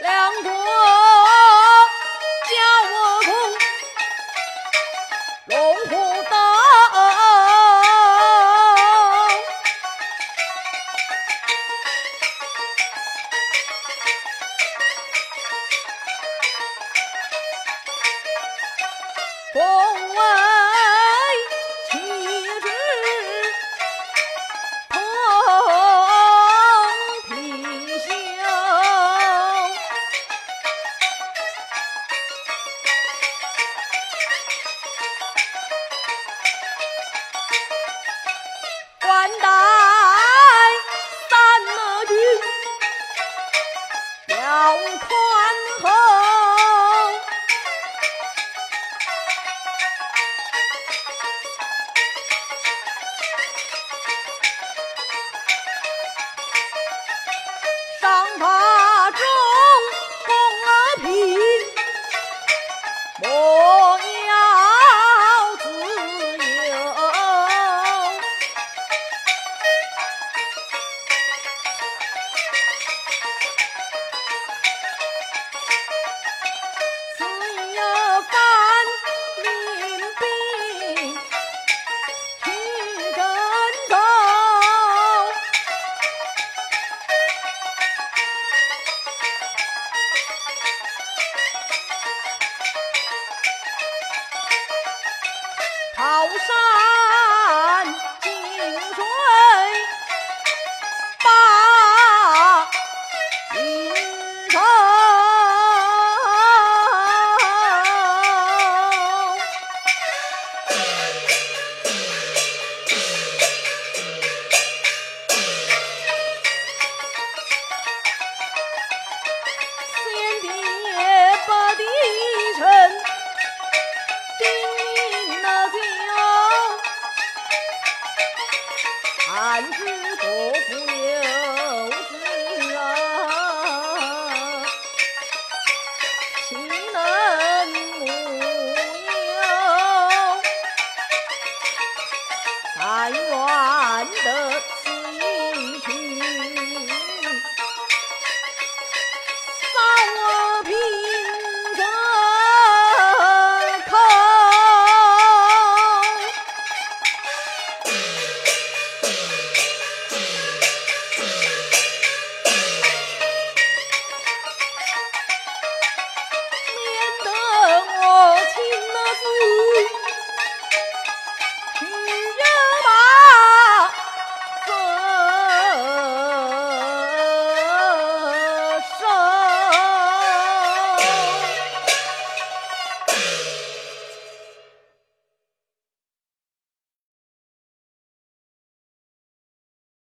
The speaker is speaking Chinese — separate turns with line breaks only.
两国交不通，龙虎斗。 한다. 高山。难知。